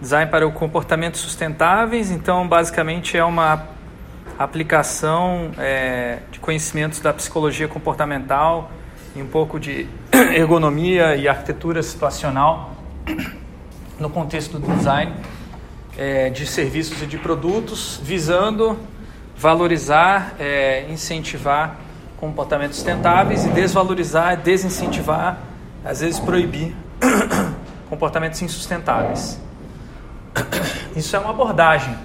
design para o comportamento sustentáveis. Então, basicamente, é uma aplicação é, de conhecimentos da psicologia comportamental e um pouco de ergonomia e arquitetura situacional no contexto do design é, de serviços e de produtos, visando valorizar, é, incentivar comportamentos sustentáveis e desvalorizar, desincentivar, às vezes proibir comportamentos insustentáveis. Isso é uma abordagem,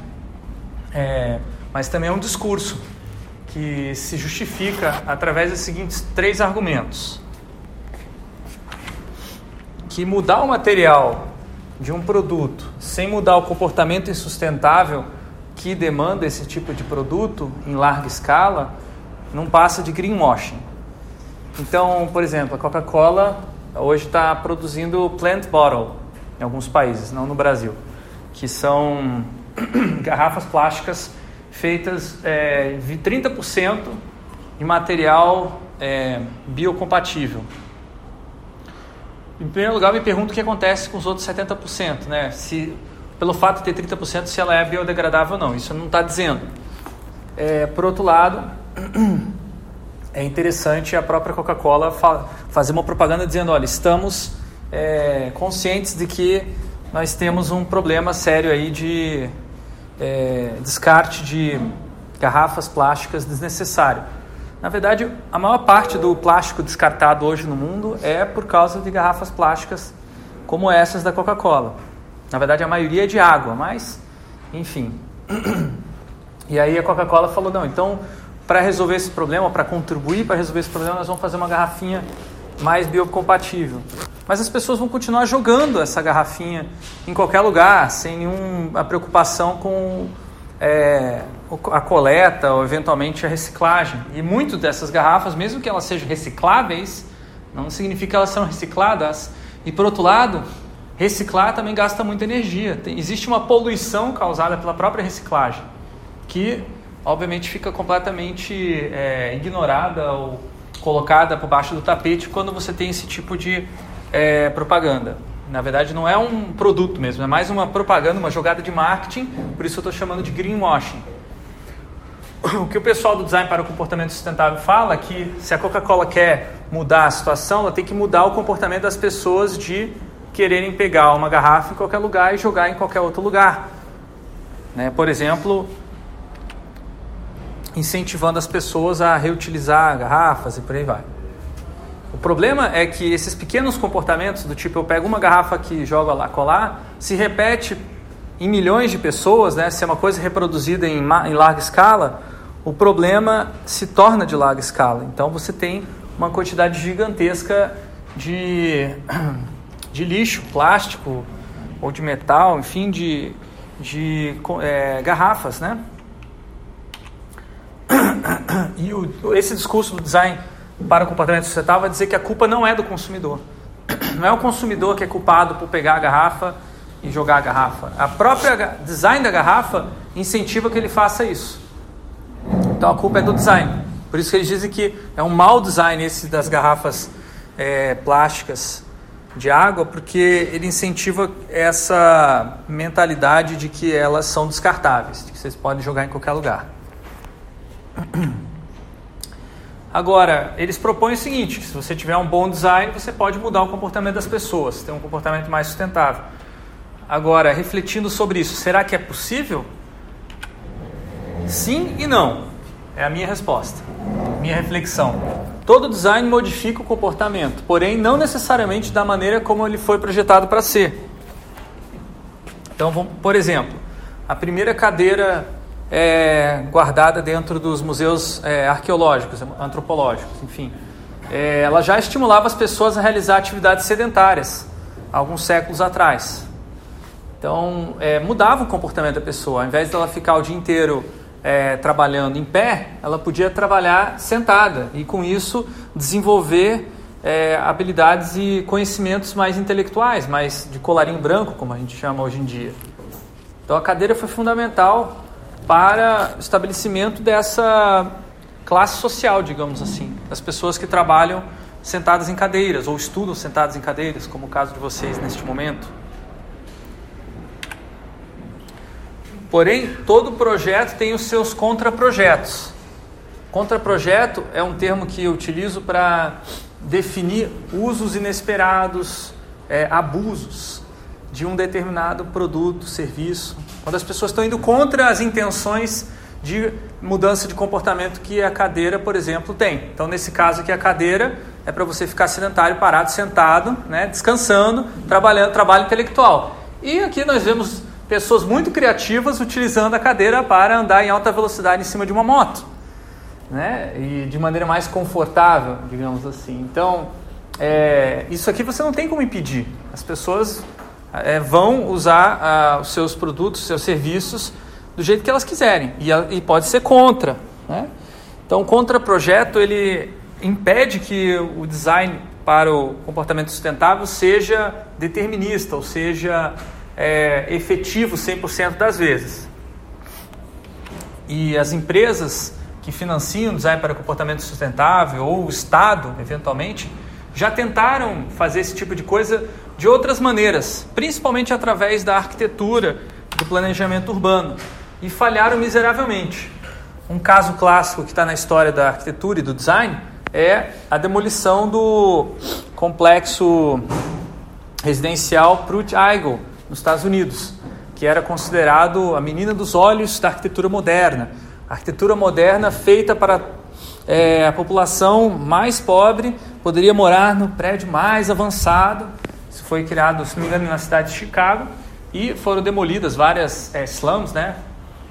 é, mas também é um discurso que se justifica através dos seguintes três argumentos: que mudar o material de um produto sem mudar o comportamento insustentável que demanda esse tipo de produto em larga escala não passa de greenwashing. Então, por exemplo, a Coca-Cola hoje está produzindo plant bottle em alguns países, não no Brasil, que são garrafas plásticas feitas é, de 30% em material é, biocompatível. Em primeiro lugar, me pergunto o que acontece com os outros 70%, né? Se pelo fato de ter 30%, se ela é biodegradável ou não. Isso não está dizendo. É, por outro lado, é interessante a própria Coca-Cola fa fazer uma propaganda dizendo: olha, estamos é, conscientes de que nós temos um problema sério aí de é, descarte de garrafas plásticas desnecessário. Na verdade, a maior parte do plástico descartado hoje no mundo é por causa de garrafas plásticas como essas da Coca-Cola. Na verdade, a maioria é de água, mas, enfim. E aí a Coca-Cola falou: não, então para resolver esse problema, para contribuir para resolver esse problema, nós vamos fazer uma garrafinha mais biocompatível. Mas as pessoas vão continuar jogando essa garrafinha em qualquer lugar, sem nenhuma preocupação com é, a coleta ou eventualmente a reciclagem. E muitas dessas garrafas, mesmo que elas sejam recicláveis, não significa que elas são recicladas. E por outro lado, reciclar também gasta muita energia. Tem, existe uma poluição causada pela própria reciclagem, que obviamente fica completamente é, ignorada ou colocada por baixo do tapete quando você tem esse tipo de é, propaganda. Na verdade, não é um produto mesmo, é mais uma propaganda, uma jogada de marketing, por isso eu estou chamando de greenwashing. O que o pessoal do design para o comportamento sustentável fala é que se a Coca-Cola quer mudar a situação, ela tem que mudar o comportamento das pessoas de quererem pegar uma garrafa em qualquer lugar e jogar em qualquer outro lugar. Né? Por exemplo, incentivando as pessoas a reutilizar garrafas e por aí vai. O problema é que esses pequenos comportamentos, do tipo eu pego uma garrafa aqui e jogo lá colar, se repete em milhões de pessoas, né? se é uma coisa reproduzida em, em larga escala, o problema se torna de larga escala. Então você tem uma quantidade gigantesca de, de lixo, plástico ou de metal, enfim, de, de é, garrafas, né? E o, esse discurso do design para o comportamento sustentável vai dizer que a culpa não é do consumidor. Não é o consumidor que é culpado por pegar a garrafa e jogar a garrafa. A própria design da garrafa incentiva que ele faça isso. Então a culpa é do design. Por isso que eles dizem que é um mau design esse das garrafas é, plásticas de água, porque ele incentiva essa mentalidade de que elas são descartáveis, de que vocês podem jogar em qualquer lugar. Agora, eles propõem o seguinte: se você tiver um bom design, você pode mudar o comportamento das pessoas, ter um comportamento mais sustentável. Agora, refletindo sobre isso, será que é possível? Sim e não. É a minha resposta, minha reflexão. Todo design modifica o comportamento, porém não necessariamente da maneira como ele foi projetado para ser. Então, por exemplo, a primeira cadeira é, guardada dentro dos museus é, arqueológicos, antropológicos, enfim. É, ela já estimulava as pessoas a realizar atividades sedentárias, alguns séculos atrás. Então, é, mudava o comportamento da pessoa. Ao invés dela ficar o dia inteiro é, trabalhando em pé, ela podia trabalhar sentada e, com isso, desenvolver é, habilidades e conhecimentos mais intelectuais, mais de colarinho branco, como a gente chama hoje em dia. Então, a cadeira foi fundamental para estabelecimento dessa classe social, digamos assim, das pessoas que trabalham sentadas em cadeiras ou estudam sentadas em cadeiras, como o caso de vocês neste momento. Porém, todo projeto tem os seus contraprojetos. Contraprojeto é um termo que eu utilizo para definir usos inesperados, é, abusos de um determinado produto, serviço. Quando as pessoas estão indo contra as intenções de mudança de comportamento que a cadeira, por exemplo, tem. Então, nesse caso aqui, a cadeira é para você ficar sedentário, parado, sentado, né, descansando, trabalhando, trabalho intelectual. E aqui nós vemos pessoas muito criativas utilizando a cadeira para andar em alta velocidade em cima de uma moto, né? E de maneira mais confortável, digamos assim. Então, é, isso aqui você não tem como impedir. As pessoas é, vão usar ah, os seus produtos, os seus serviços do jeito que elas quiserem e, e pode ser contra, né? Então, contra-projeto ele impede que o design para o comportamento sustentável seja determinista, ou seja, é, efetivo 100% das vezes. E as empresas que financiam design para comportamento sustentável, ou o Estado, eventualmente, já tentaram fazer esse tipo de coisa de outras maneiras, principalmente através da arquitetura, do planejamento urbano, e falharam miseravelmente. Um caso clássico que está na história da arquitetura e do design é a demolição do complexo residencial Prut Eigel, nos Estados Unidos, que era considerado a menina dos olhos da arquitetura moderna. A arquitetura moderna feita para é, a população mais pobre poderia morar no prédio mais avançado. Isso foi criado, se não me engano, na cidade de Chicago e foram demolidas várias é, slums, né,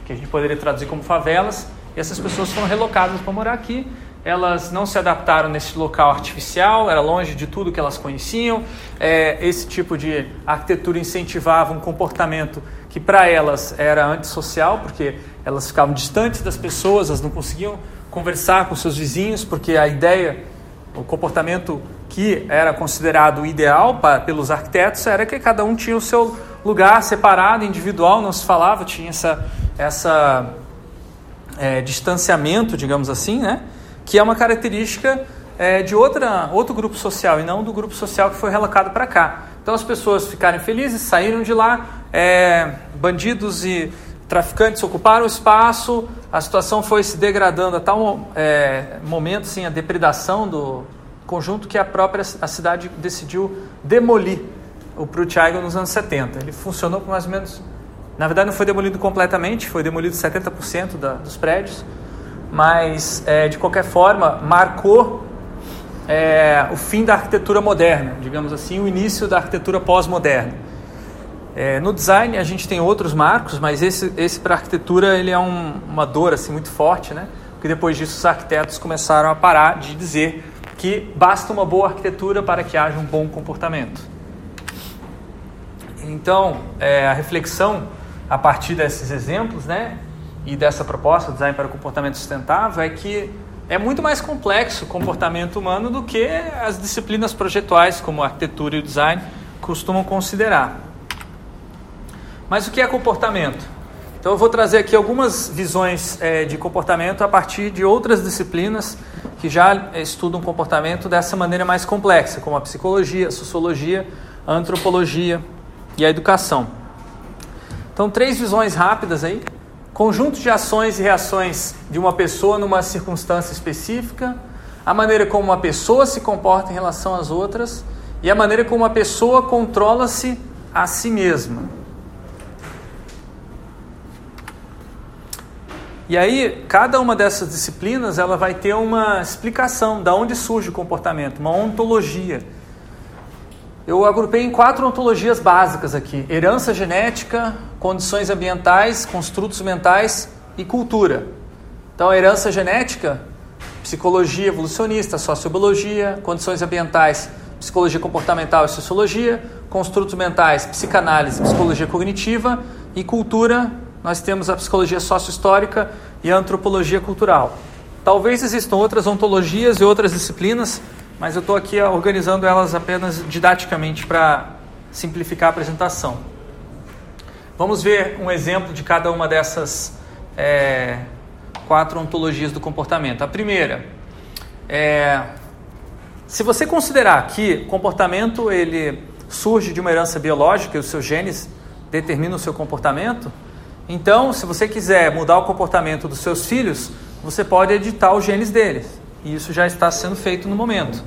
que a gente poderia traduzir como favelas, e essas pessoas foram relocadas para morar aqui elas não se adaptaram nesse local artificial, era longe de tudo que elas conheciam. É, esse tipo de arquitetura incentivava um comportamento que para elas era antissocial, porque elas ficavam distantes das pessoas, elas não conseguiam conversar com seus vizinhos, porque a ideia, o comportamento que era considerado ideal para, pelos arquitetos era que cada um tinha o seu lugar separado, individual, não se falava, tinha essa, essa é, distanciamento, digamos assim, né? que é uma característica é, de outra, outro grupo social e não do grupo social que foi relocado para cá. Então as pessoas ficaram felizes, saíram de lá, é, bandidos e traficantes ocuparam o espaço, a situação foi se degradando a tal é, momento, assim, a depredação do conjunto que a própria a cidade decidiu demolir o Prutiago nos anos 70. Ele funcionou por mais ou menos, na verdade não foi demolido completamente, foi demolido 70% da, dos prédios, mas é, de qualquer forma marcou é, o fim da arquitetura moderna, digamos assim, o início da arquitetura pós-moderna. É, no design a gente tem outros marcos, mas esse, esse para arquitetura ele é um, uma dor assim muito forte, né? Porque depois disso os arquitetos começaram a parar de dizer que basta uma boa arquitetura para que haja um bom comportamento. Então, é, a reflexão a partir desses exemplos, né, e dessa proposta, Design para o Comportamento Sustentável, é que é muito mais complexo o comportamento humano do que as disciplinas projetuais, como a arquitetura e o design, costumam considerar. Mas o que é comportamento? Então eu vou trazer aqui algumas visões é, de comportamento a partir de outras disciplinas que já estudam comportamento dessa maneira mais complexa, como a psicologia, a sociologia, a antropologia e a educação. Então três visões rápidas aí conjunto de ações e reações de uma pessoa numa circunstância específica, a maneira como uma pessoa se comporta em relação às outras e a maneira como uma pessoa controla-se a si mesma. E aí, cada uma dessas disciplinas ela vai ter uma explicação de onde surge o comportamento, uma ontologia. Eu agrupei em quatro ontologias básicas aqui: herança genética, condições ambientais, construtos mentais e cultura. Então, a herança genética, psicologia evolucionista, sociobiologia, condições ambientais, psicologia comportamental e sociologia, construtos mentais, psicanálise, psicologia cognitiva e cultura, nós temos a psicologia sociohistórica e a antropologia cultural. Talvez existam outras ontologias e outras disciplinas, mas eu estou aqui organizando elas apenas didaticamente para simplificar a apresentação. Vamos ver um exemplo de cada uma dessas é, quatro ontologias do comportamento. A primeira é se você considerar que o comportamento ele surge de uma herança biológica e os seus genes determinam o seu comportamento, Então, se você quiser mudar o comportamento dos seus filhos, você pode editar os genes deles. E isso já está sendo feito no momento.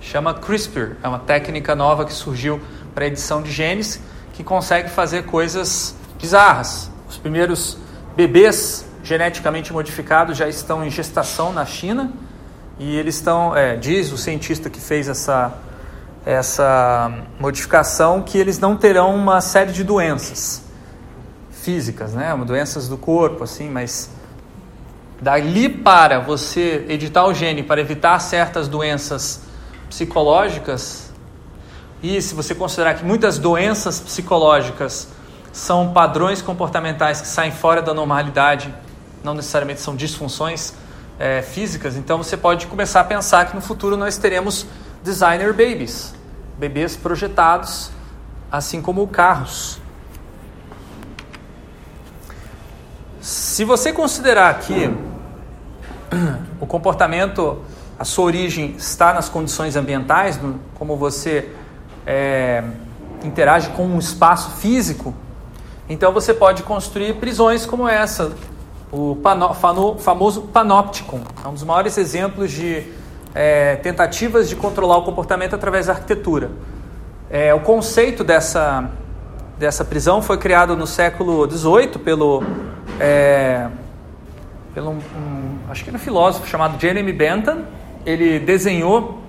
Chama CRISPR, é uma técnica nova que surgiu para edição de genes que consegue fazer coisas bizarras. Os primeiros bebês geneticamente modificados já estão em gestação na China e eles estão, é, diz o cientista que fez essa, essa modificação, que eles não terão uma série de doenças físicas, né? doenças do corpo, assim, mas dali para você editar o gene para evitar certas doenças psicológicas, e se você considerar que muitas doenças psicológicas são padrões comportamentais que saem fora da normalidade, não necessariamente são disfunções é, físicas, então você pode começar a pensar que no futuro nós teremos designer babies, bebês projetados, assim como carros. Se você considerar que o comportamento, a sua origem está nas condições ambientais, como você é, interage com um espaço físico, então você pode construir prisões como essa, o pano, fano, famoso Panopticon, é um dos maiores exemplos de é, tentativas de controlar o comportamento através da arquitetura. É, o conceito dessa, dessa prisão foi criado no século XVIII pelo, é, pelo um, acho que era um filósofo chamado Jeremy Bentham. Ele desenhou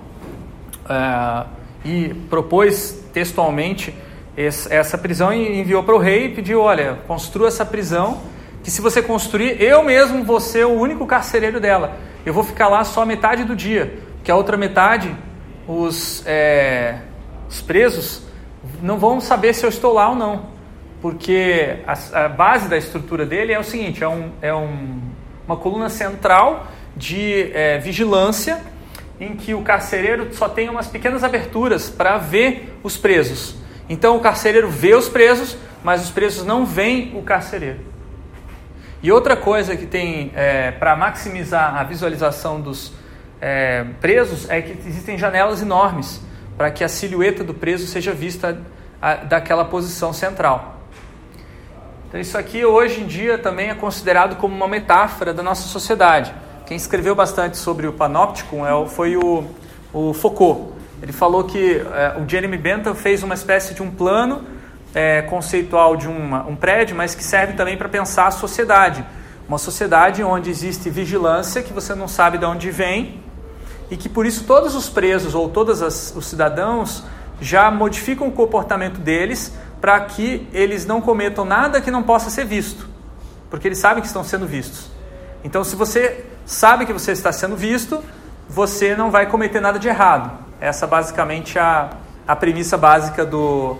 é, e propôs textualmente essa prisão e enviou para o rei e pediu, olha, construa essa prisão, que se você construir, eu mesmo vou ser o único carcereiro dela. Eu vou ficar lá só metade do dia, que a outra metade, os, é, os presos não vão saber se eu estou lá ou não. Porque a, a base da estrutura dele é o seguinte, é, um, é um, uma coluna central de é, vigilância em que o carcereiro só tem umas pequenas aberturas para ver os presos. Então o carcereiro vê os presos, mas os presos não veem o carcereiro. E outra coisa que tem é, para maximizar a visualização dos é, presos é que existem janelas enormes para que a silhueta do preso seja vista a, daquela posição central. Então isso aqui hoje em dia também é considerado como uma metáfora da nossa sociedade. Quem escreveu bastante sobre o Panopticon é, foi o, o Foucault. Ele falou que é, o Jeremy Bentham fez uma espécie de um plano é, conceitual de uma, um prédio, mas que serve também para pensar a sociedade. Uma sociedade onde existe vigilância, que você não sabe de onde vem, e que por isso todos os presos ou todos os cidadãos já modificam o comportamento deles para que eles não cometam nada que não possa ser visto, porque eles sabem que estão sendo vistos. Então, se você sabe que você está sendo visto, você não vai cometer nada de errado. Essa basicamente a, a premissa básica do,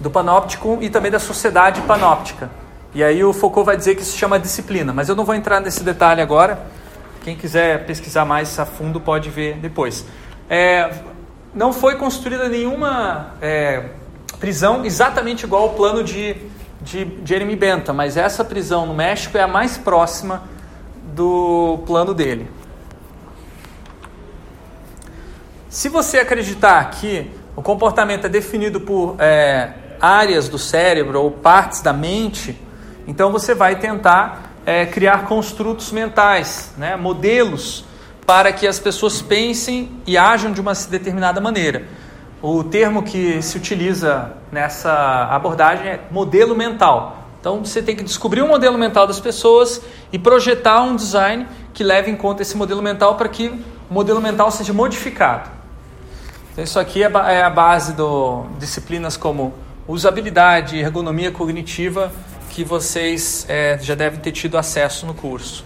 do panóptico e também da sociedade panóptica. E aí o Foucault vai dizer que isso se chama disciplina, mas eu não vou entrar nesse detalhe agora. Quem quiser pesquisar mais a fundo pode ver depois. É, não foi construída nenhuma é, prisão exatamente igual ao plano de, de Jeremy Bentham, mas essa prisão no México é a mais próxima do plano dele. Se você acreditar que o comportamento é definido por é, áreas do cérebro ou partes da mente, então você vai tentar é, criar construtos mentais, né, modelos para que as pessoas pensem e ajam de uma determinada maneira. O termo que se utiliza nessa abordagem é modelo mental. Então você tem que descobrir o modelo mental das pessoas e projetar um design que leve em conta esse modelo mental para que o modelo mental seja modificado. Então isso aqui é, é a base de disciplinas como usabilidade e ergonomia cognitiva que vocês é, já devem ter tido acesso no curso.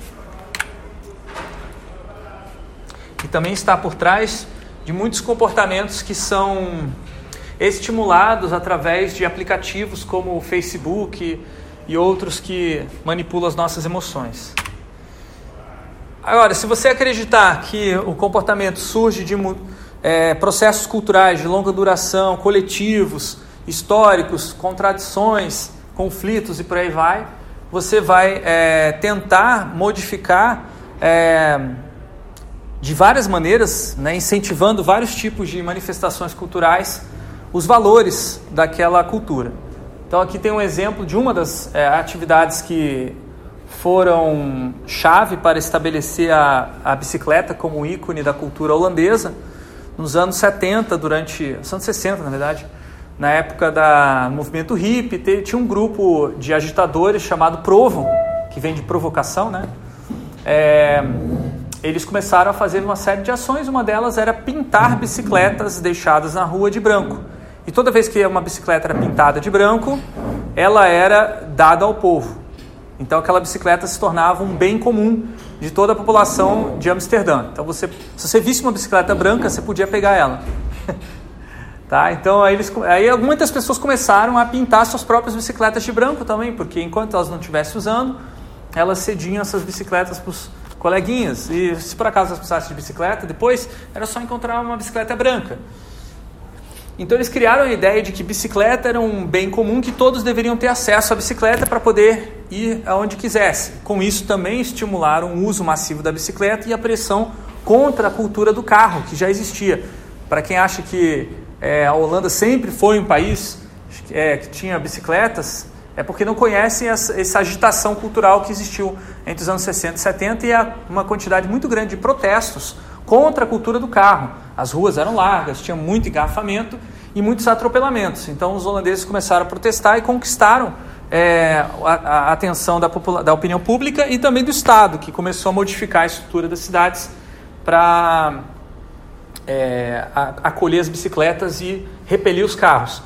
E também está por trás de muitos comportamentos que são estimulados através de aplicativos como o Facebook, e outros que manipulam as nossas emoções. Agora, se você acreditar que o comportamento surge de é, processos culturais de longa duração, coletivos, históricos, contradições, conflitos e por aí vai, você vai é, tentar modificar é, de várias maneiras, né, incentivando vários tipos de manifestações culturais, os valores daquela cultura. Então aqui tem um exemplo de uma das é, atividades que foram chave para estabelecer a, a bicicleta como ícone da cultura holandesa nos anos 70, durante os anos 60, na verdade, na época do movimento hippie, tinha um grupo de agitadores chamado Provo, que vem de provocação, né? É, eles começaram a fazer uma série de ações, uma delas era pintar bicicletas deixadas na rua de branco. E toda vez que uma bicicleta era pintada de branco, ela era dada ao povo. Então aquela bicicleta se tornava um bem comum de toda a população de Amsterdã. Então você, se você visse uma bicicleta branca, você podia pegar ela. tá? Então aí, eles, aí muitas pessoas começaram a pintar suas próprias bicicletas de branco também, porque enquanto elas não estivessem usando, elas cediam essas bicicletas para os coleguinhas. E se por acaso elas precisassem de bicicleta, depois era só encontrar uma bicicleta branca. Então eles criaram a ideia de que bicicleta era um bem comum que todos deveriam ter acesso à bicicleta para poder ir aonde quisesse. Com isso também estimularam o uso massivo da bicicleta e a pressão contra a cultura do carro que já existia. Para quem acha que é, a Holanda sempre foi um país é, que tinha bicicletas, é porque não conhecem essa, agitação cultural que existiu entre os anos 60 e 70 e uma quantidade muito grande de protestos contra a cultura do carro. As ruas eram largas, tinha muito engarrafamento e muitos atropelamentos. Então os holandeses começaram a protestar e conquistaram é, a, a, atenção da, da, opinião pública e também do Estado, que começou a modificar a estrutura das cidades para é, acolher as bicicletas e repelir os carros.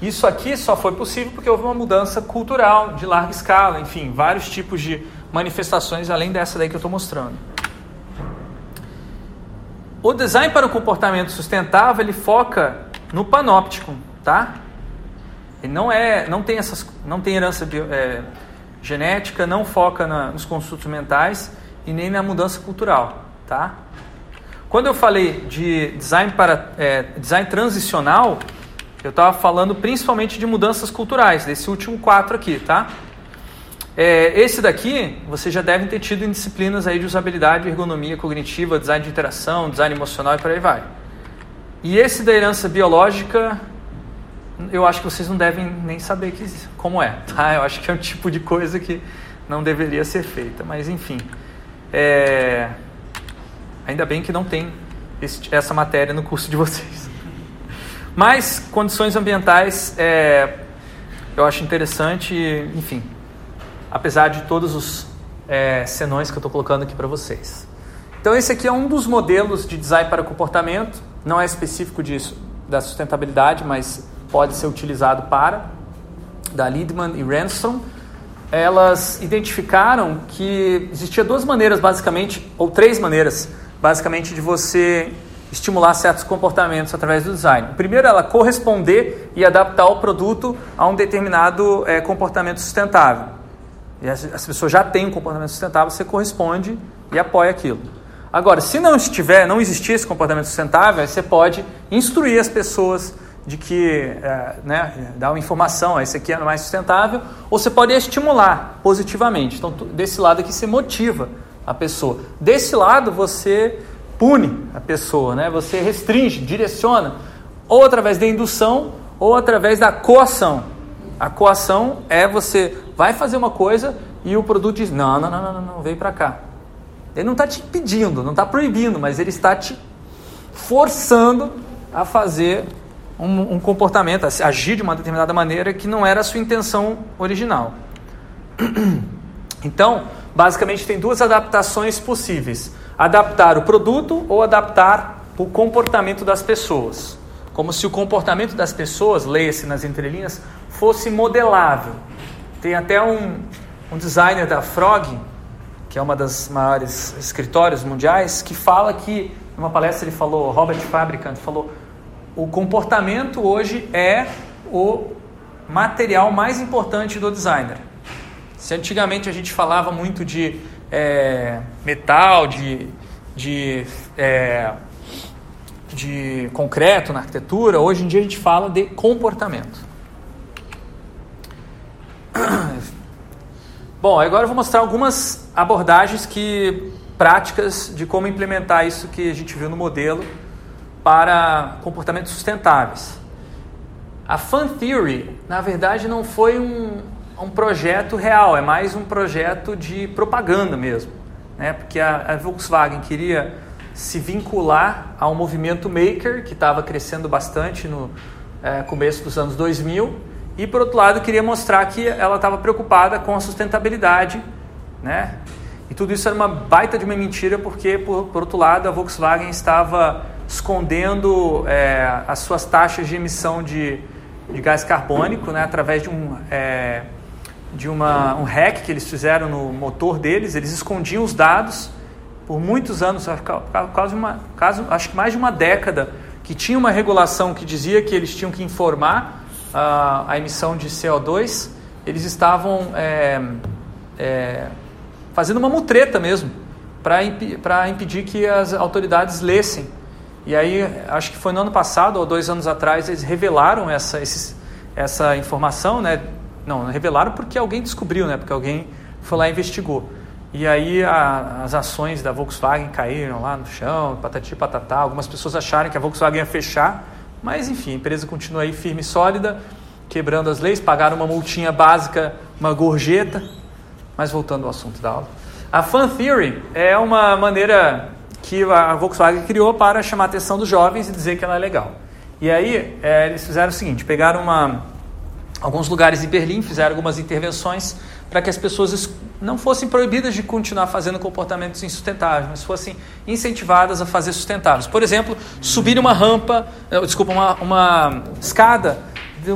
Isso aqui só foi possível porque houve uma mudança cultural de larga escala, enfim, vários tipos de manifestações além dessa daí que eu estou mostrando. O design para o comportamento sustentável ele foca no panóptico, tá? Ele não é, não tem essas, não tem herança bio, é, genética, não foca na, nos construtos mentais e nem na mudança cultural, tá? Quando eu falei de design para é, design transicional, eu estava falando principalmente de mudanças culturais, desse último quatro aqui, tá? É, esse daqui, vocês já devem ter tido em disciplinas aí de usabilidade, ergonomia cognitiva, design de interação, design emocional e por aí vai. E esse da herança biológica, eu acho que vocês não devem nem saber que, como é, tá? Eu acho que é um tipo de coisa que não deveria ser feita, mas enfim. É... Ainda bem que não tem esse, essa matéria no curso de vocês. Mas condições ambientais, é... eu acho interessante, enfim, apesar de todos os é, senões que eu estou colocando aqui para vocês. Então esse aqui é um dos modelos de design para comportamento, não é específico disso, da sustentabilidade, mas pode ser utilizado para, da Lidman e Ransom. Elas identificaram que existia duas maneiras basicamente, ou três maneiras basicamente de você estimular certos comportamentos através do design. Primeiro, ela corresponder e adaptar o produto a um determinado é, comportamento sustentável e as, pessoas já têm um comportamento sustentável, você corresponde e apoia aquilo. Agora, se não estiver, não existir esse comportamento sustentável, você pode instruir as pessoas de que, é, né, dar uma informação, esse aqui é mais sustentável, ou você pode estimular positivamente. Então, desse lado aqui você motiva a pessoa. Desse lado você pune a pessoa, né? Você restringe, direciona, ou através da indução ou através da coação. A coação é você vai fazer uma coisa e o produto diz: não, não, não, não, não, vem para cá. Ele não está te pedindo, não está proibindo, mas ele está te forçando a fazer um, um, comportamento, a agir de uma determinada maneira que não era a sua intenção original. Então, basicamente, tem duas adaptações possíveis: adaptar o produto ou adaptar o comportamento das pessoas. Como se o comportamento das pessoas, leia-se nas entrelinhas, fosse modelável. Tem até um, um designer da Frog, que é uma das maiores escritórios mundiais, que fala que, numa palestra ele falou, Robert Fabricant falou, o comportamento hoje é o material mais importante do designer. Se antigamente a gente falava muito de é, metal, de, de, é, de concreto na arquitetura, hoje em dia a gente fala de comportamento. Bom, agora eu vou mostrar algumas abordagens que práticas de como implementar isso que a gente viu no modelo para comportamentos sustentáveis. A Fan Theory, na verdade, não foi um, um projeto real, é mais um projeto de propaganda mesmo. Né? Porque a, a Volkswagen queria se vincular ao movimento maker, que estava crescendo bastante no é, começo dos anos 2000, e por outro lado queria mostrar que ela estava preocupada com a sustentabilidade, né? E tudo isso era uma baita de uma mentira, porque por, por outro lado a Volkswagen estava escondendo é, as suas taxas de emissão de de gás carbônico, né, através de um é, de uma, um hack que eles fizeram no motor deles. Eles escondiam os dados por muitos anos, quase uma, quase, acho que mais de uma década, que tinha uma regulação que dizia que eles tinham que informar uh, a emissão de CO2. Eles estavam é, é, fazendo uma mutreta mesmo para imp, impedir que as autoridades lessem e aí, acho que foi no ano passado ou dois anos atrás, eles revelaram essa, esses, essa informação, né? Não, revelaram porque alguém descobriu, né? Porque alguém foi lá e investigou. E aí a, as ações da Volkswagen caíram lá no chão, patati patatá. Algumas pessoas acharam que a Volkswagen ia fechar, mas enfim, a empresa continua aí firme e sólida, quebrando as leis, pagaram uma multinha básica, uma gorjeta. Mas voltando ao assunto da aula. A Fan Theory é uma maneira que a Volkswagen criou para chamar a atenção dos jovens e dizer que ela é legal. E aí é, eles fizeram o seguinte: pegaram uma, alguns lugares em Berlim, fizeram algumas intervenções para que as pessoas não fossem proibidas de continuar fazendo comportamentos insustentáveis, mas fossem incentivadas a fazer sustentáveis. Por exemplo, subir uma rampa, eh, desculpa, uma, uma escada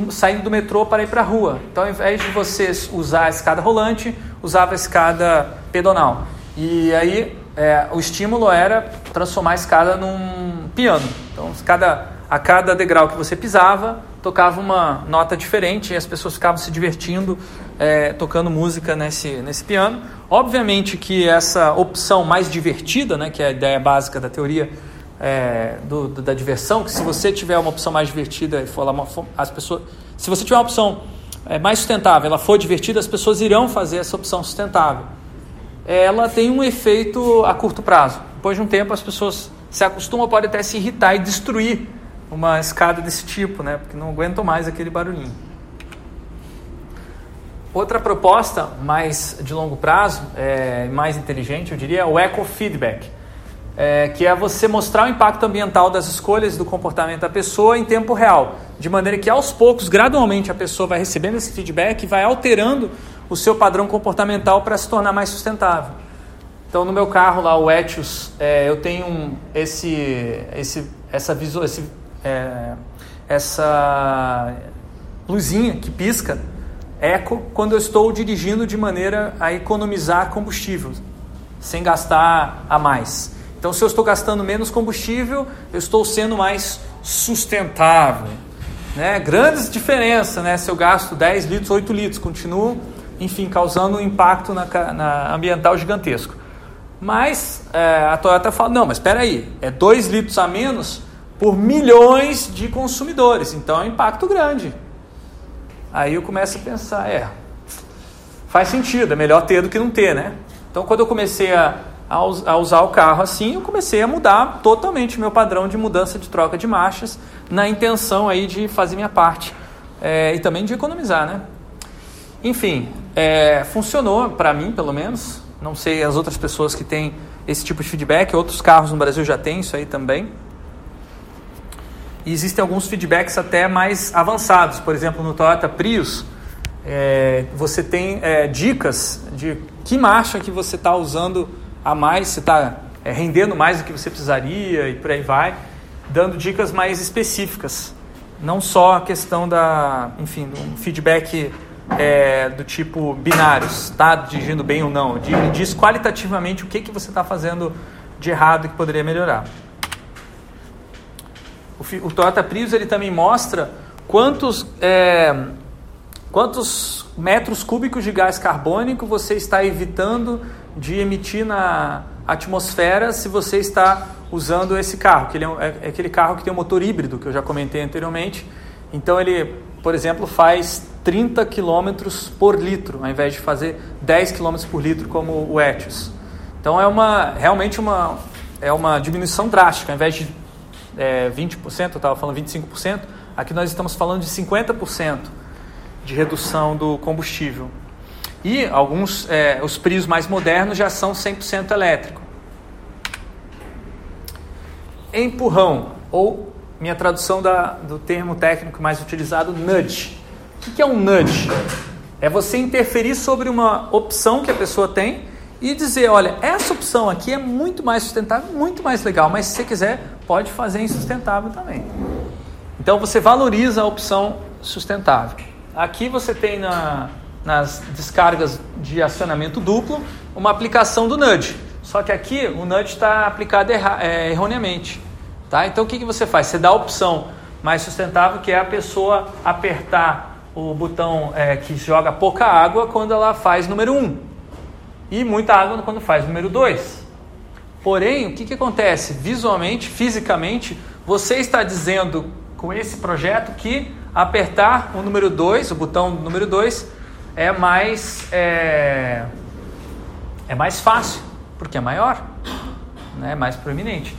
saindo do metrô para ir para a rua. Então, ao invés de você usar a escada rolante, usava a escada pedonal. E aí é, o estímulo era transformar a escada num piano. Então, cada, a cada degrau que você pisava, tocava uma nota diferente e as pessoas ficavam se divertindo é, tocando música nesse, nesse piano. Obviamente que essa opção mais divertida, né, que é a ideia básica da teoria é, do, do, da diversão, que se você tiver uma opção mais divertida e for lá, as pessoas, se você tiver uma opção é, mais sustentável, ela for divertida, as pessoas irão fazer essa opção sustentável ela tem um efeito a curto prazo. Depois de um tempo, as pessoas se acostumam, podem até se irritar e destruir uma escada desse tipo, né? porque não aguentam mais aquele barulhinho. Outra proposta mais de longo prazo, é, mais inteligente, eu diria, é o ecofeedback, é, que é você mostrar o impacto ambiental das escolhas do comportamento da pessoa em tempo real, de maneira que aos poucos, gradualmente, a pessoa vai recebendo esse feedback e vai alterando o seu padrão comportamental para se tornar mais sustentável. Então, no meu carro lá, o Etios, é, eu tenho um, esse, esse, essa, visual, esse, é, essa luzinha que pisca eco quando eu estou dirigindo de maneira a economizar combustível, sem gastar a mais. Então, se eu estou gastando menos combustível, eu estou sendo mais sustentável. Né? Grandes diferenças, né? Se eu gasto 10 litros, 8 litros, continuo enfim, causando um impacto na, na ambiental gigantesco. Mas é, a Toyota fala, não, mas espera aí, é 2 litros a menos por milhões de consumidores, então é um impacto grande. Aí eu começo a pensar, é, faz sentido, é melhor ter do que não ter, né? Então quando eu comecei a, a usar o carro assim, eu comecei a mudar totalmente meu padrão de mudança de troca de marchas, na intenção aí de fazer minha parte é, e também de economizar, né? Enfim, é, funcionou para mim, pelo menos. Não sei as outras pessoas que têm esse tipo de feedback. Outros carros no Brasil já têm isso aí também. E existem alguns feedbacks até mais avançados. Por exemplo, no Toyota Prius, é, você tem é, dicas de que marcha que você está usando a mais, se está é, rendendo mais do que você precisaria e por aí vai, dando dicas mais específicas. Não só a questão da, enfim, um feedback é, do tipo binários, está dirigindo bem ou não. Diz qualitativamente o que, que você está fazendo de errado que poderia melhorar. O, o Toyota Prius ele também mostra quantos, é, quantos metros cúbicos de gás carbônico você está evitando de emitir na atmosfera se você está usando esse carro, que ele é, é aquele carro que tem um motor híbrido que eu já comentei anteriormente. Então ele, por exemplo, faz 30 km por litro, ao invés de fazer 10 km por litro como o Etios. Então é uma realmente uma é uma diminuição drástica, ao invés de é, 20%, eu estava falando 25%, Aqui nós estamos falando de 50% de redução do combustível. E alguns, é, os prios mais modernos já são 100% elétrico. Empurrão, ou minha tradução da, do termo técnico mais utilizado, nudge. O que é um nudge? É você interferir sobre uma opção que a pessoa tem e dizer, olha, essa opção aqui é muito mais sustentável, muito mais legal, mas se você quiser, pode fazer insustentável também. Então você valoriza a opção sustentável. Aqui você tem na, nas descargas de acionamento duplo uma aplicação do nudge. Só que aqui o nudge está aplicado erra, é, erroneamente. Tá? Então o que, que você faz? Você dá a opção mais sustentável, que é a pessoa apertar o botão é, que joga pouca água quando ela faz número 1. Um e muita água quando faz número 2. Porém, o que, que acontece? Visualmente, fisicamente, você está dizendo com esse projeto que apertar o número 2, o botão número 2, é mais, é, é mais fácil, porque é maior, né? é mais proeminente.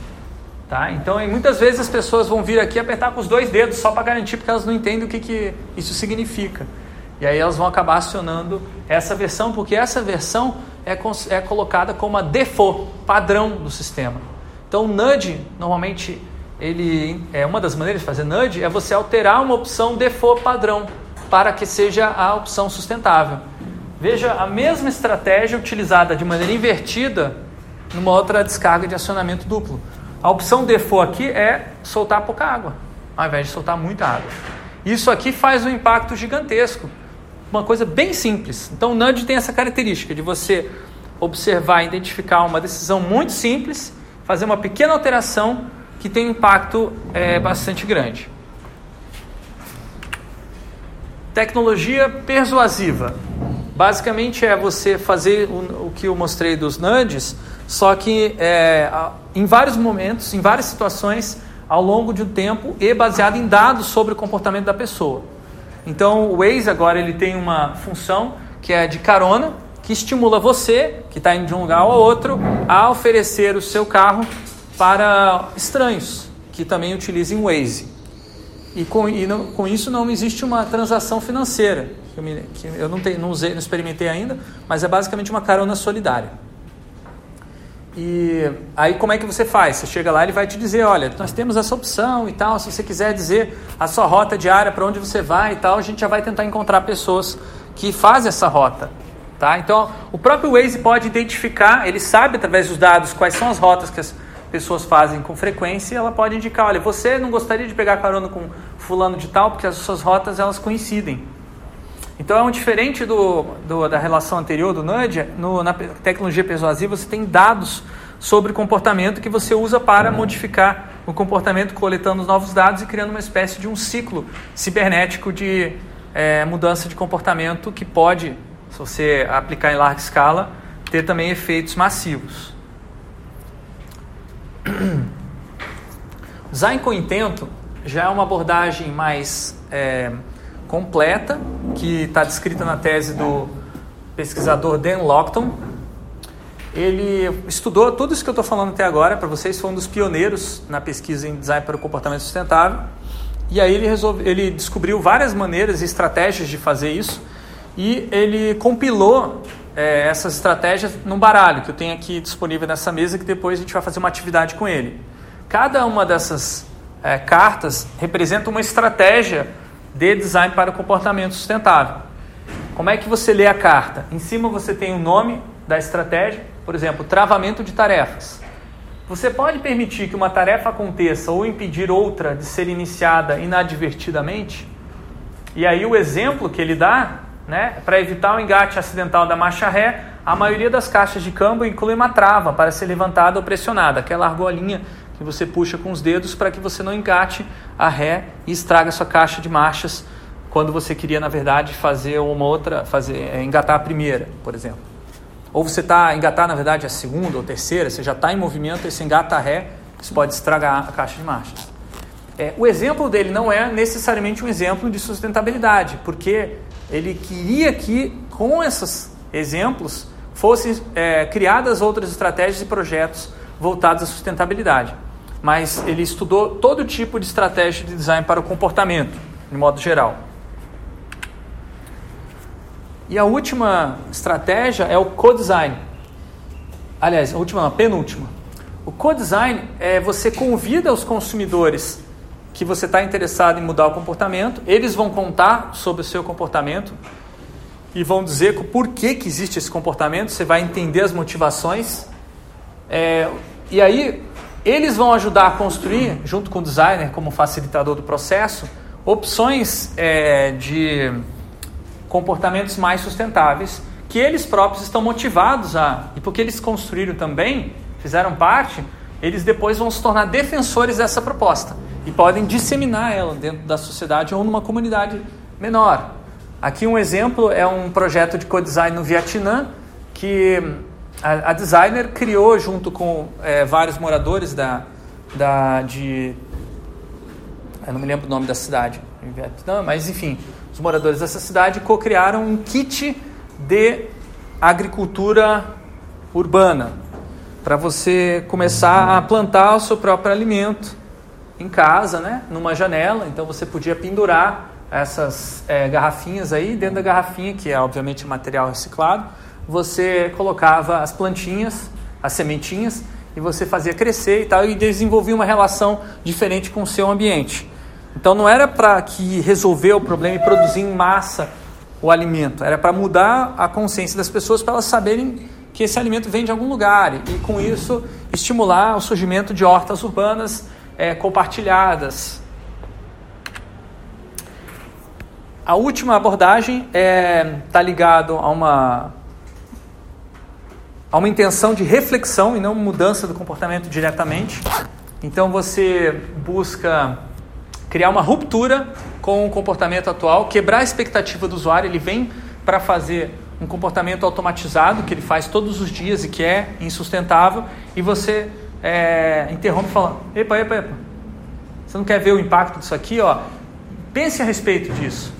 Tá? Então, muitas vezes as pessoas vão vir aqui apertar com os dois dedos só para garantir, porque elas não entendem o que, que isso significa. E aí elas vão acabar acionando essa versão, porque essa versão é, é colocada como a default, padrão do sistema. Então, o nudge, normalmente, ele é uma das maneiras de fazer nudge é você alterar uma opção default padrão para que seja a opção sustentável. Veja a mesma estratégia utilizada de maneira invertida numa outra descarga de acionamento duplo. A opção default aqui é soltar pouca água, ao invés de soltar muita água. Isso aqui faz um impacto gigantesco uma coisa bem simples. Então, o nudge tem essa característica de você observar, identificar uma decisão muito simples, fazer uma pequena alteração que tem um impacto é, bastante grande. Tecnologia persuasiva. Basicamente é você fazer o, o que eu mostrei dos nudges, só que é, em vários momentos, em várias situações, ao longo de um tempo e baseado em dados sobre o comportamento da pessoa. Então o Waze agora ele tem uma função que é de carona, que estimula você, que está indo de um lugar ao outro, a oferecer o seu carro para estranhos que também utilizem o Waze. E com, e não, com isso não existe uma transação financeira, que eu, me, que eu não, não, usei, não experimentei ainda, mas é basicamente uma carona solidária. E aí como é que você faz? Você chega lá, ele vai te dizer, olha, nós temos essa opção e tal, se você quiser dizer a sua rota diária para onde você vai e tal, a gente já vai tentar encontrar pessoas que fazem essa rota. Tá? Então, o próprio Waze pode identificar, ele sabe através dos dados quais são as rotas que as pessoas fazem com frequência, e ela pode indicar, olha, você não gostaria de pegar carona com fulano de tal, porque as suas rotas elas coincidem. Então, é um diferente do, do, da relação anterior do nudge, no, na tecnologia persuasiva você tem dados sobre comportamento que você usa para modificar o comportamento, coletando novos dados e criando uma espécie de um ciclo cibernético de é, mudança de comportamento que pode, se você aplicar em larga escala, ter também efeitos massivos. Design com intento já é uma abordagem mais é, completa, que está descrita na tese do pesquisador Dan Lockton. Ele estudou tudo isso que eu estou falando até agora para vocês, foi um dos pioneiros na pesquisa em design para o comportamento sustentável. E aí ele, resolve, ele descobriu várias maneiras e estratégias de fazer isso e ele compilou é, essas estratégias num baralho que eu tenho aqui disponível nessa mesa que depois a gente vai fazer uma atividade com ele. Cada uma dessas é, cartas representa uma estratégia de design para o comportamento sustentável. Como é que você lê a carta? Em cima você tem o nome da estratégia, por exemplo, travamento de tarefas. Você pode permitir que uma tarefa aconteça ou impedir outra de ser iniciada inadvertidamente? E aí o exemplo que ele dá, né, para evitar o engate acidental da marcha ré, a maioria das caixas de câmbio inclui uma trava para ser levantada ou pressionada, aquela argolinha que você puxa com os dedos para que você não engate a ré e estraga a sua caixa de marchas quando você queria, na verdade, fazer uma outra, fazer, é, engatar a primeira, por exemplo. Ou você está engatar, na verdade, a segunda ou terceira, você já está em movimento e você engata a ré, isso pode estragar a caixa de marchas. É, o exemplo dele não é necessariamente um exemplo de sustentabilidade, porque ele queria que, com esses exemplos, fossem é, criadas outras estratégias e projetos voltados à sustentabilidade. mas ele estudou todo tipo de estratégia de design para o comportamento, de modo geral. E a última estratégia é o co-design. Aliás, a última, a penúltima. O co-design é você convida os consumidores que você está interessado em mudar o comportamento, eles vão contar sobre o seu comportamento e vão dizer por que, que existe esse comportamento, você vai entender as motivações. É, e aí, eles vão ajudar a construir, junto com o designer como facilitador do processo, opções é, de comportamentos mais sustentáveis que eles próprios estão motivados a. E porque eles construíram também, fizeram parte, eles depois vão se tornar defensores dessa proposta e podem disseminar ela dentro da sociedade ou numa comunidade menor. Aqui um exemplo é um projeto de co-design no Vietnã que a, a designer criou junto com é, vários moradores da, da de eu não me lembro o nome da cidade Vietnã, mas enfim, os moradores dessa cidade co-criaram um kit de agricultura urbana para você começar a plantar o seu próprio alimento em casa, né, numa janela. Então você podia pendurar essas é, garrafinhas aí dentro da garrafinha, que é obviamente material reciclado. Você colocava as plantinhas, as sementinhas e você fazia crescer e tal e desenvolvia uma relação diferente com o seu ambiente. Então não era para que resolver o problema e produzir em massa o alimento, era para mudar a consciência das pessoas para elas saberem que esse alimento vem de algum lugar e com isso estimular o surgimento de hortas urbanas é, compartilhadas. A última abordagem está é, tá ligado a uma a uma intenção de reflexão e não mudança do comportamento diretamente. Então você busca criar uma ruptura com o comportamento atual, quebrar a expectativa do usuário. Ele vem para fazer um comportamento automatizado que ele faz todos os dias e que é insustentável, e você é, interrompe e fala: Epa, epa, epa, você não quer ver o impacto disso aqui? Ó? Pense a respeito disso.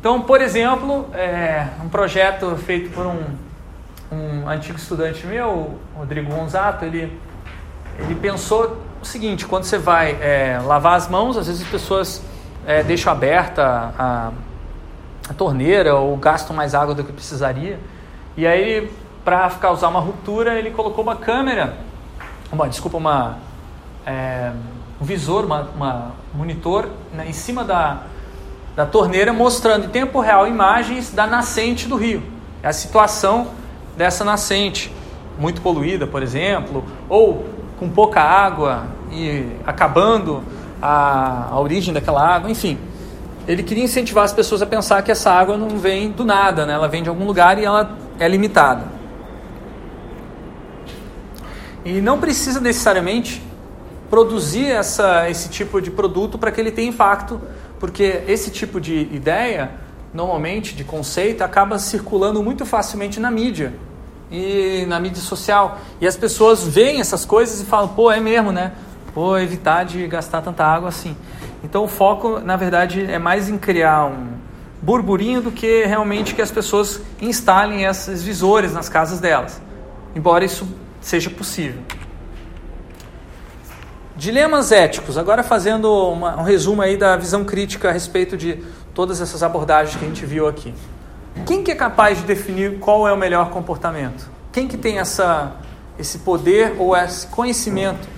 Então, por exemplo, é, um projeto feito por um, um antigo estudante meu, Rodrigo Gonzato, ele, ele pensou o seguinte: quando você vai é, lavar as mãos, às vezes as pessoas é, deixam aberta a, a, torneira ou gastam mais água do que precisaria. E aí, para causar uma ruptura, ele colocou uma câmera, uma, desculpa, uma, é, um visor, uma, uma monitor né, em cima da, da torneira, mostrando em tempo real imagens da nascente do rio. A situação dessa nascente, muito poluída, por exemplo, ou com pouca água e acabando a, a origem daquela água, enfim. Ele queria incentivar as pessoas a pensar que essa água não vem do nada, né? ela vem de algum lugar e ela é limitada. E não precisa necessariamente produzir essa, esse tipo de produto para que ele tenha impacto, porque esse tipo de ideia, normalmente, de conceito, acaba circulando muito facilmente na mídia e na mídia social. E as pessoas veem essas coisas e falam, pô, é mesmo, né? Pô, evitar de gastar tanta água assim. Então o foco, na verdade, é mais em criar um burburinho do que realmente que as pessoas instalem esses visores nas casas delas. Embora isso seja possível. Dilemas éticos. Agora fazendo uma, um resumo aí da visão crítica a respeito de todas essas abordagens que a gente viu aqui. Quem que é capaz de definir qual é o melhor comportamento? Quem que tem essa, esse poder ou esse conhecimento?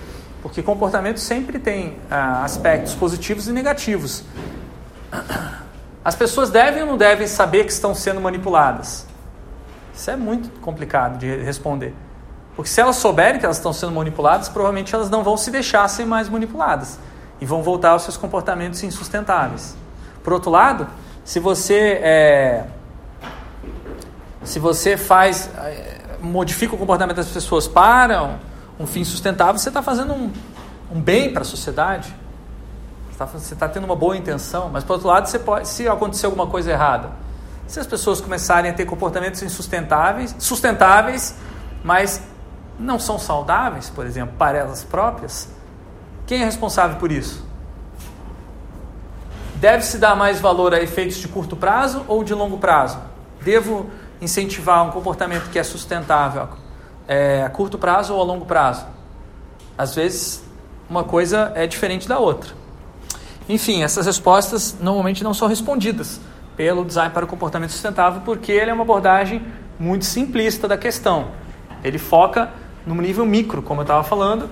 Porque comportamento sempre tem ah, aspectos positivos e negativos. As pessoas devem ou não devem saber que estão sendo manipuladas? Isso é muito complicado de responder. Porque se elas souberem que elas estão sendo manipuladas, provavelmente elas não vão se deixar ser mais manipuladas e vão voltar aos seus comportamentos insustentáveis. Por outro lado, se você é, se você faz, eh, modifica o comportamento das pessoas para um, fim sustentável, você está fazendo um, um bem para a sociedade. Você está tá tendo uma boa intenção, mas por outro lado, você pode, se acontecer alguma coisa errada, se as pessoas começarem a ter comportamentos insustentáveis, sustentáveis, mas não são saudáveis, por exemplo, para elas próprias, quem é responsável por isso? Deve-se dar mais valor a efeitos de curto prazo ou de longo prazo? Devo incentivar um comportamento que é sustentável é, a curto prazo ou a longo prazo? Às vezes uma coisa é diferente da outra. Enfim, essas respostas normalmente não são respondidas pelo design para o comportamento sustentável porque ele é uma abordagem muito simplista da questão. Ele foca no nível micro, como eu estava falando,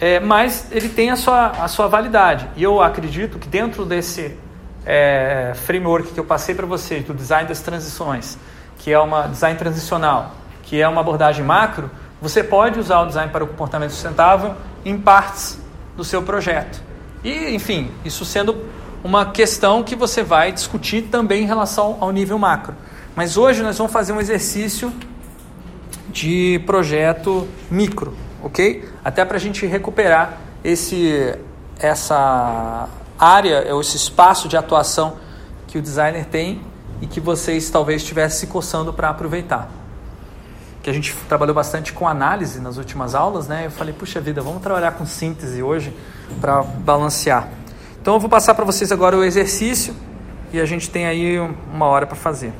é, mas ele tem a sua, a sua validade. E eu acredito que dentro desse é, framework que eu passei para vocês, do design das transições, que é uma design transicional, que é uma abordagem macro, você pode usar o design para o comportamento sustentável em partes do seu projeto. E, enfim, isso sendo uma questão que você vai discutir também em relação ao nível macro. Mas hoje nós vamos fazer um exercício de projeto micro, ok? Até para a gente recuperar esse, essa área, esse espaço de atuação que o designer tem e que vocês talvez estivessem se coçando para aproveitar. Que a gente trabalhou bastante com análise nas últimas aulas, né? Eu falei, puxa vida, vamos trabalhar com síntese hoje para balancear. Então eu vou passar para vocês agora o exercício e a gente tem aí uma hora para fazer.